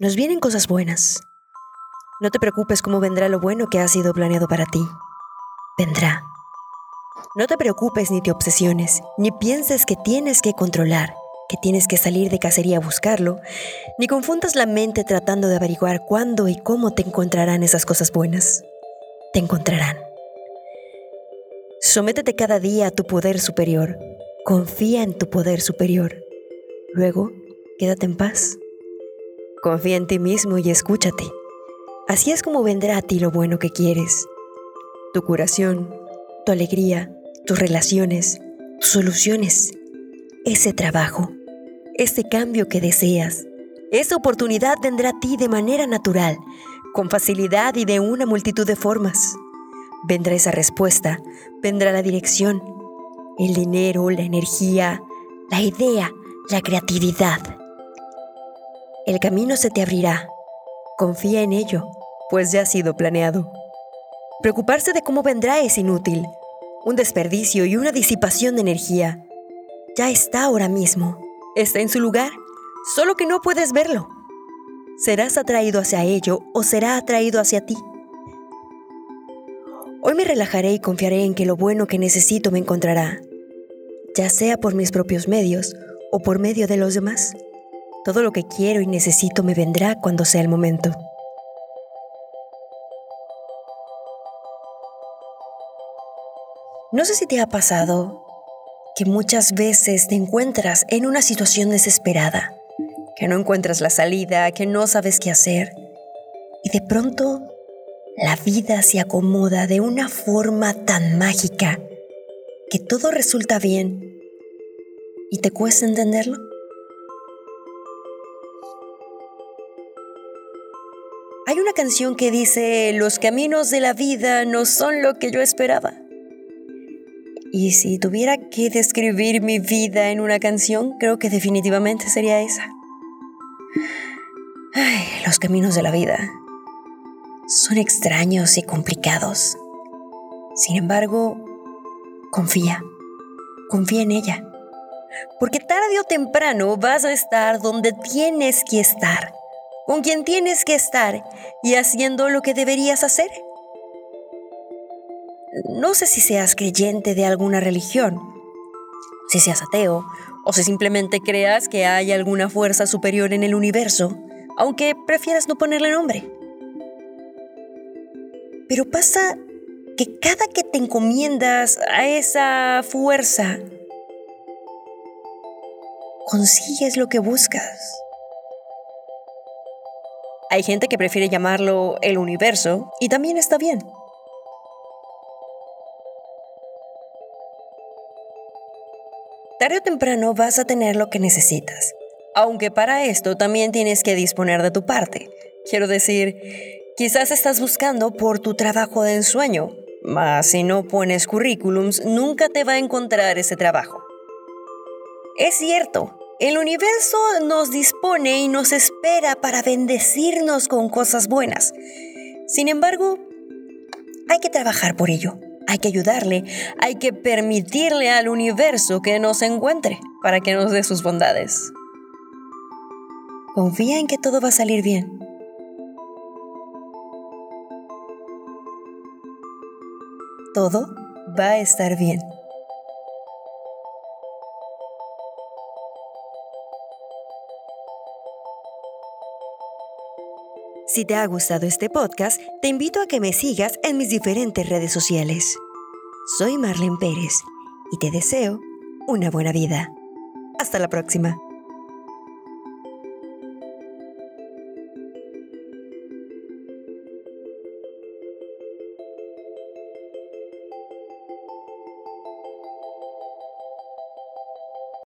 Nos vienen cosas buenas. No te preocupes cómo vendrá lo bueno que ha sido planeado para ti. Vendrá. No te preocupes ni te obsesiones, ni pienses que tienes que controlar, que tienes que salir de cacería a buscarlo, ni confundas la mente tratando de averiguar cuándo y cómo te encontrarán esas cosas buenas. Te encontrarán. Sométete cada día a tu poder superior. Confía en tu poder superior. Luego, quédate en paz. Confía en ti mismo y escúchate. Así es como vendrá a ti lo bueno que quieres. Tu curación, tu alegría, tus relaciones, tus soluciones, ese trabajo, ese cambio que deseas. Esa oportunidad vendrá a ti de manera natural, con facilidad y de una multitud de formas. Vendrá esa respuesta, vendrá la dirección, el dinero, la energía, la idea, la creatividad. El camino se te abrirá. Confía en ello, pues ya ha sido planeado. Preocuparse de cómo vendrá es inútil, un desperdicio y una disipación de energía. Ya está ahora mismo, está en su lugar, solo que no puedes verlo. Serás atraído hacia ello o será atraído hacia ti. Hoy me relajaré y confiaré en que lo bueno que necesito me encontrará, ya sea por mis propios medios o por medio de los demás. Todo lo que quiero y necesito me vendrá cuando sea el momento. No sé si te ha pasado que muchas veces te encuentras en una situación desesperada, que no encuentras la salida, que no sabes qué hacer, y de pronto la vida se acomoda de una forma tan mágica que todo resulta bien y te cuesta entenderlo. Hay una canción que dice, los caminos de la vida no son lo que yo esperaba. Y si tuviera que describir mi vida en una canción, creo que definitivamente sería esa. Ay, los caminos de la vida son extraños y complicados. Sin embargo, confía, confía en ella. Porque tarde o temprano vas a estar donde tienes que estar con quien tienes que estar y haciendo lo que deberías hacer. No sé si seas creyente de alguna religión, si seas ateo, o si simplemente creas que hay alguna fuerza superior en el universo, aunque prefieras no ponerle nombre. Pero pasa que cada que te encomiendas a esa fuerza, consigues lo que buscas. Hay gente que prefiere llamarlo el universo y también está bien. Tarde o temprano vas a tener lo que necesitas, aunque para esto también tienes que disponer de tu parte. Quiero decir, quizás estás buscando por tu trabajo de ensueño, mas si no pones currículums, nunca te va a encontrar ese trabajo. Es cierto, el universo nos dispone y nos espera para bendecirnos con cosas buenas. Sin embargo, hay que trabajar por ello. Hay que ayudarle, hay que permitirle al universo que nos encuentre para que nos dé sus bondades. Confía en que todo va a salir bien. Todo va a estar bien. Si te ha gustado este podcast, te invito a que me sigas en mis diferentes redes sociales. Soy Marlene Pérez y te deseo una buena vida. Hasta la próxima.